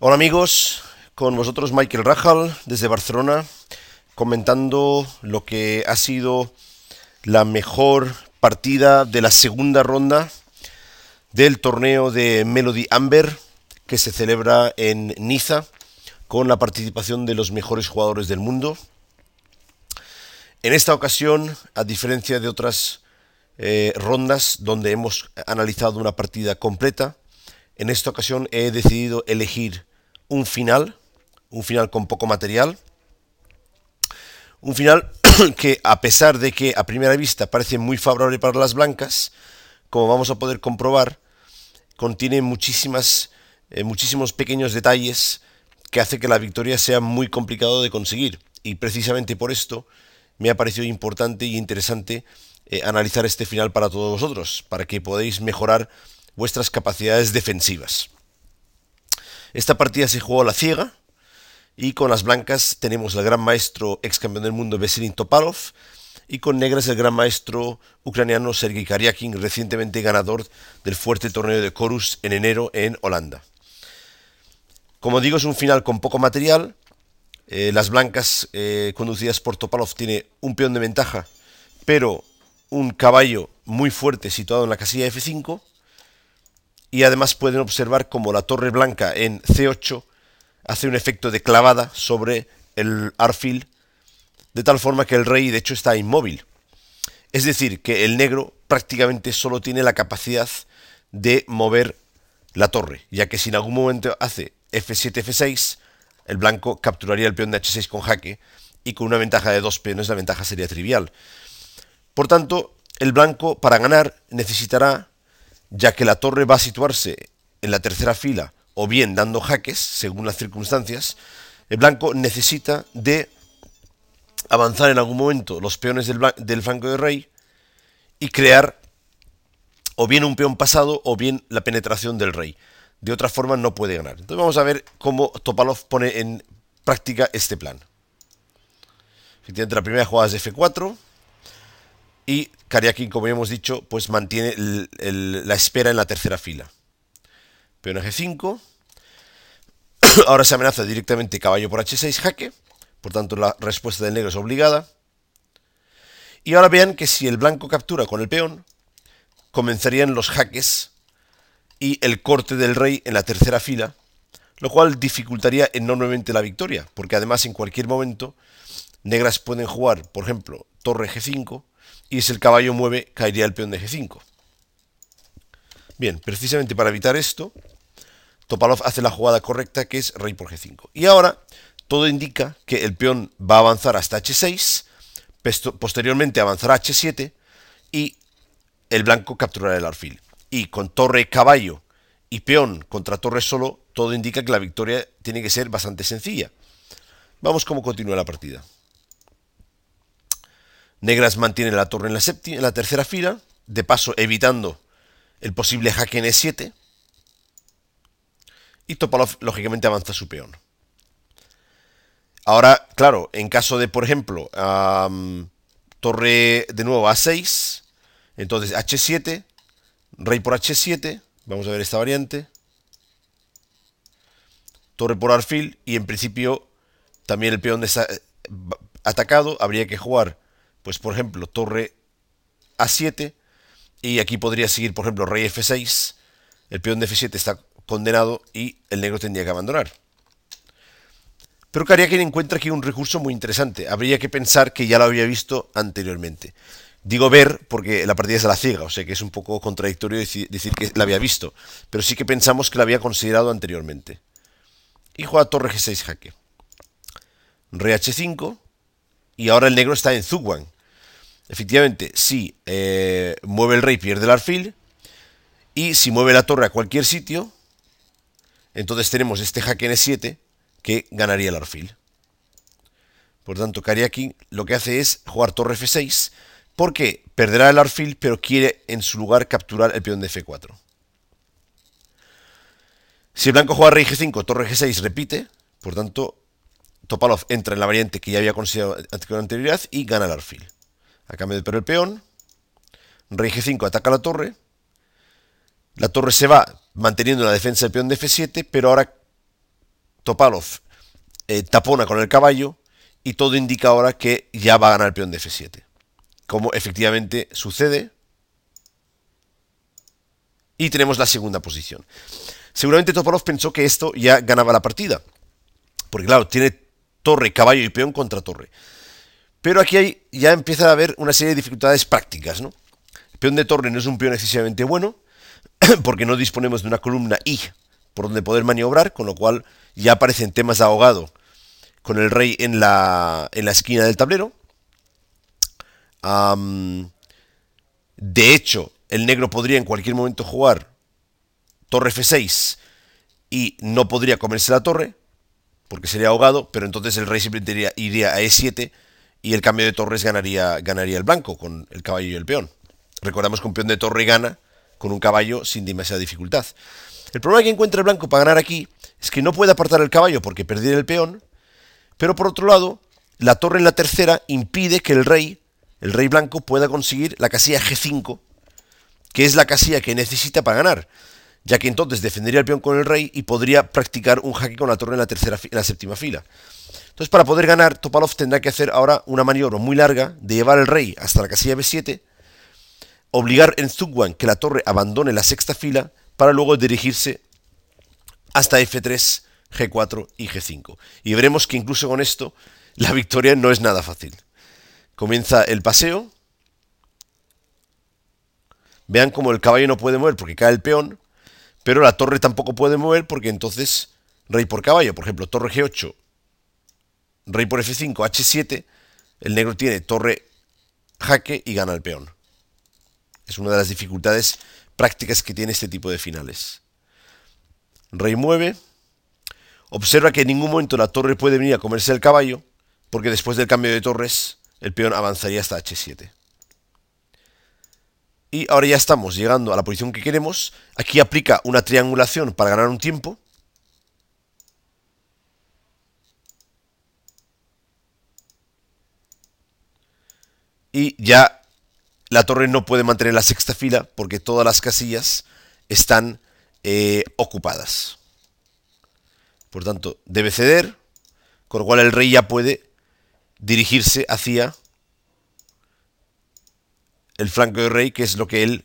Hola amigos, con vosotros Michael Rajal desde Barcelona, comentando lo que ha sido la mejor partida de la segunda ronda del torneo de Melody Amber que se celebra en Niza con la participación de los mejores jugadores del mundo. En esta ocasión, a diferencia de otras eh, rondas donde hemos analizado una partida completa, en esta ocasión he decidido elegir un final, un final con poco material, un final que a pesar de que a primera vista parece muy favorable para las blancas, como vamos a poder comprobar, contiene muchísimas, eh, muchísimos pequeños detalles que hace que la victoria sea muy complicado de conseguir. Y precisamente por esto me ha parecido importante y interesante eh, analizar este final para todos vosotros, para que podáis mejorar vuestras capacidades defensivas. Esta partida se jugó a la ciega y con las blancas tenemos al gran maestro ex campeón del mundo Veselin Topalov y con negras el gran maestro ucraniano Sergei Karyakin, recientemente ganador del fuerte torneo de Corus en enero en Holanda. Como digo, es un final con poco material. Eh, las blancas eh, conducidas por Topalov tiene un peón de ventaja, pero un caballo muy fuerte situado en la casilla F5 y además pueden observar como la torre blanca en C8 hace un efecto de clavada sobre el arfil de tal forma que el rey de hecho está inmóvil. Es decir, que el negro prácticamente solo tiene la capacidad de mover la torre, ya que si en algún momento hace F7, F6, el blanco capturaría el peón de H6 con jaque y con una ventaja de dos peones la ventaja sería trivial. Por tanto, el blanco para ganar necesitará ya que la torre va a situarse en la tercera fila o bien dando jaques, según las circunstancias, el blanco necesita de avanzar en algún momento los peones del, del flanco de rey y crear o bien un peón pasado o bien la penetración del rey. De otra forma no puede ganar. Entonces vamos a ver cómo Topalov pone en práctica este plan. Efectivamente, la primera jugada es F4 y Karyakin, como ya hemos dicho, pues mantiene la espera en la tercera fila. Peón G5. Ahora se amenaza directamente caballo por H6 jaque. Por tanto, la respuesta del negro es obligada. Y ahora vean que si el blanco captura con el peón, comenzarían los jaques y el corte del rey en la tercera fila, lo cual dificultaría enormemente la victoria, porque además en cualquier momento negras pueden jugar, por ejemplo, torre G5, y si el caballo mueve, caería el peón de G5. Bien, precisamente para evitar esto, Topalov hace la jugada correcta que es rey por G5. Y ahora todo indica que el peón va a avanzar hasta H6, posteriormente avanzará a H7 y el blanco capturará el alfil. Y con torre, caballo y peón contra torre solo, todo indica que la victoria tiene que ser bastante sencilla. Vamos cómo continúa la partida. Negras mantiene la torre en la, en la tercera fila, de paso evitando el posible jaque en E7. Y Topalov lógicamente avanza su peón. Ahora, claro, en caso de, por ejemplo, torre de nuevo A6, entonces H7, rey por H7, vamos a ver esta variante, torre por alfil y en principio también el peón de atacado habría que jugar pues por ejemplo, torre A7, y aquí podría seguir, por ejemplo, rey F6, el peón de F7 está condenado y el negro tendría que abandonar. Pero Kariakin encuentra aquí un recurso muy interesante. Habría que pensar que ya lo había visto anteriormente. Digo ver porque la partida es a la ciega, o sea que es un poco contradictorio decir que la había visto. Pero sí que pensamos que la había considerado anteriormente. Y juega torre G6 jaque. Rey H5. Y ahora el negro está en Zugwan. Efectivamente, si eh, mueve el rey pierde el alfil. Y si mueve la torre a cualquier sitio, entonces tenemos este jaque en E7 que ganaría el alfil. Por tanto, Kariaki lo que hace es jugar torre F6 porque perderá el alfil pero quiere en su lugar capturar el peón de F4. Si el blanco juega rey G5, torre G6 repite, por tanto Topalov entra en la variante que ya había considerado con anterioridad y gana el alfil. A cambio de perder el peón, rey g5 ataca la torre, la torre se va manteniendo la defensa del peón de f7, pero ahora Topalov eh, tapona con el caballo y todo indica ahora que ya va a ganar el peón de F7. Como efectivamente sucede. Y tenemos la segunda posición. Seguramente Topalov pensó que esto ya ganaba la partida. Porque claro, tiene torre, caballo y peón contra torre. Pero aquí hay, ya empieza a haber una serie de dificultades prácticas, ¿no? El peón de torre no es un peón excesivamente bueno, porque no disponemos de una columna I por donde poder maniobrar, con lo cual ya aparecen temas de ahogado con el rey en la, en la esquina del tablero. de hecho, el negro podría en cualquier momento jugar torre F6 y no podría comerse la torre, porque sería ahogado, pero entonces el rey simplemente iría, a E7 y el cambio de torres ganaría, ganaría el blanco con el caballo y el peón. Recordamos que un peón de torre gana con un caballo sin demasiada dificultad. El problema que encuentra el blanco para ganar aquí es que no puede apartar el caballo porque perdiera el peón, pero por otro lado, la torre en la tercera impide que el rey, el rey blanco, pueda conseguir la casilla G5, que es la casilla que necesita para ganar, ya que entonces defendería el peón con el rey y podría practicar un jaque con la torre en la, tercera, en la séptima fila. Entonces, para poder ganar, Topalov tendrá que hacer ahora una maniobra muy larga de llevar el rey hasta la casilla B7, obligar en Zugwan que la torre abandone la sexta fila para luego dirigirse hasta F3, G4 y G5. Y veremos que incluso con esto la victoria no es nada fácil. Comienza el paseo. Vean cómo el caballo no puede mover porque cae el peón, pero la torre tampoco puede mover porque entonces rey por caballo, por ejemplo, torre G8, rey por F5, H7, el negro tiene torre jaque y gana el peón. Es una de las dificultades prácticas que tiene este tipo de finales. Rey mueve. Observa que en ningún momento la torre puede venir a comerse el caballo, porque después del cambio de torres el peón avanzaría hasta H7. Y ahora ya estamos llegando a la posición que queremos. Aquí aplica una triangulación para ganar un tiempo. Y ya la torre no puede mantener la sexta fila porque todas las casillas están eh, ocupadas. Por tanto, debe ceder, con lo cual el rey ya puede dirigirse hacia el flanco de rey, que es lo que él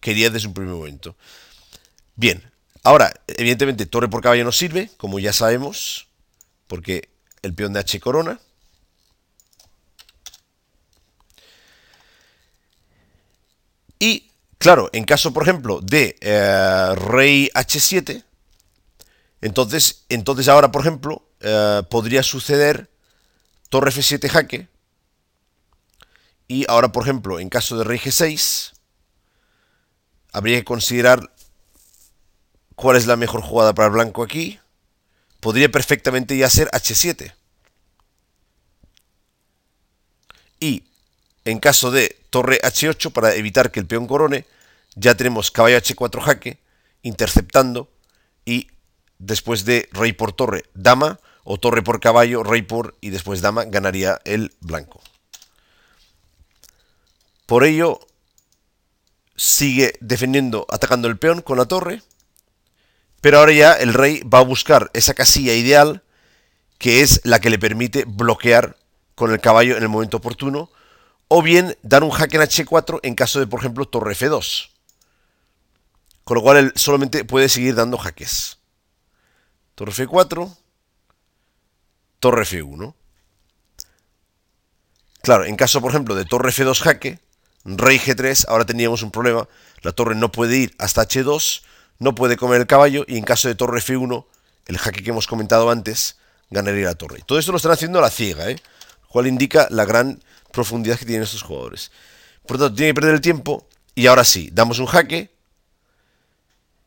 quería desde un primer momento. Bien, ahora, evidentemente, torre por caballo no sirve, como ya sabemos, porque el peón de H corona. Y, claro, en caso, por ejemplo, de eh, rey H7, entonces, entonces ahora, por ejemplo, eh, podría suceder torre F7 jaque. Y ahora, por ejemplo, en caso de rey G6, habría que considerar cuál es la mejor jugada para el blanco aquí. Podría perfectamente ya ser H7. Y en caso de torre H8 para evitar que el peón corone, ya tenemos caballo H4 jaque, interceptando y después de rey por torre, dama, o torre por caballo, rey por y después dama, ganaría el blanco. Por ello, sigue defendiendo, atacando el peón con la torre, pero ahora ya el rey va a buscar esa casilla ideal, que es la que le permite bloquear con el caballo en el momento oportuno, o bien dar un jaque en H4 en caso de, por ejemplo, torre F2. Con lo cual él solamente puede seguir dando jaques. Torre F4, torre F1. Claro, en caso, por ejemplo, de torre F2 jaque, rey G3, ahora tendríamos un problema. La torre no puede ir hasta H2, no puede comer el caballo, y en caso de torre F1, el jaque que hemos comentado antes, ganaría la torre. Todo esto lo están haciendo a la ciega, ¿eh? cual indica la gran profundidad que tienen estos jugadores. Por lo tanto, tiene que perder el tiempo. Y ahora sí, damos un jaque.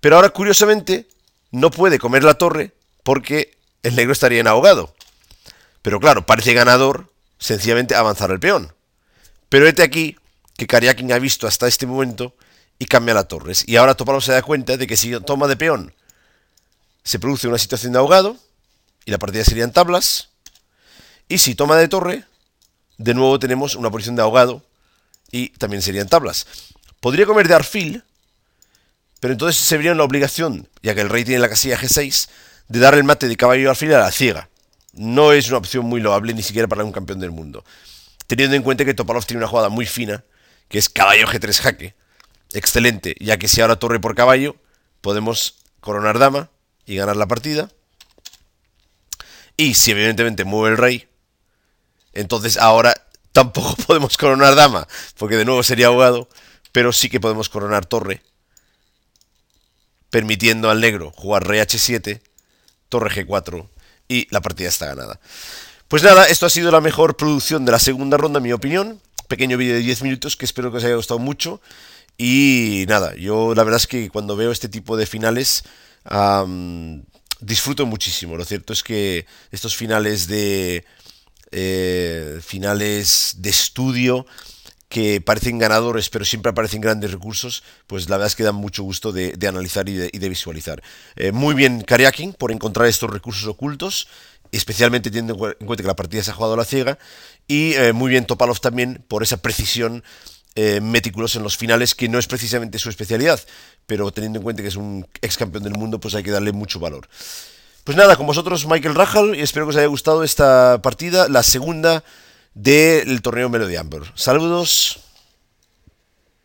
Pero ahora, curiosamente, no puede comer la torre porque el negro estaría en ahogado. Pero claro, parece ganador sencillamente avanzar el peón. Pero este aquí que Kariakin ha visto hasta este momento y cambia la torre. Y ahora Topalov se da cuenta de que si toma de peón se produce una situación de ahogado y la partida sería en tablas. Y si toma de torre, de nuevo tenemos una posición de ahogado y también serían tablas. Podría comer de arfil, pero entonces se vería en la obligación, ya que el rey tiene la casilla G6, de dar el mate de caballo al a la ciega. No es una opción muy loable ni siquiera para un campeón del mundo. Teniendo en cuenta que Topalov tiene una jugada muy fina, que es caballo G3 jaque. Excelente, ya que si ahora torre por caballo, podemos coronar dama y ganar la partida. Y si evidentemente mueve el rey, entonces ahora tampoco podemos coronar dama, porque de nuevo sería ahogado, pero sí que podemos coronar torre, permitiendo al negro jugar rey h7, torre g4 y la partida está ganada. Pues nada, esto ha sido la mejor producción de la segunda ronda, en mi opinión. Pequeño vídeo de 10 minutos que espero que os haya gustado mucho. Y nada, yo la verdad es que cuando veo este tipo de finales disfruto muchísimo. Lo cierto es que estos finales de eh, finales de estudio que parecen ganadores, pero siempre aparecen grandes recursos, pues la verdad es que dan mucho gusto de, analizar y de, visualizar. Eh, muy bien Kariakin por encontrar estos recursos ocultos, especialmente teniendo en cuenta que la partida se ha jugado a la ciega, y eh, muy bien Topalov también por esa precisión eh, meticulosa en los finales, que no es precisamente su especialidad, pero teniendo en cuenta que es un ex campeón del mundo, pues hay que darle mucho valor. Pues nada, con vosotros Michael Rajal, y espero que os haya gustado esta partida, la segunda del torneo Melody Amber. Saludos.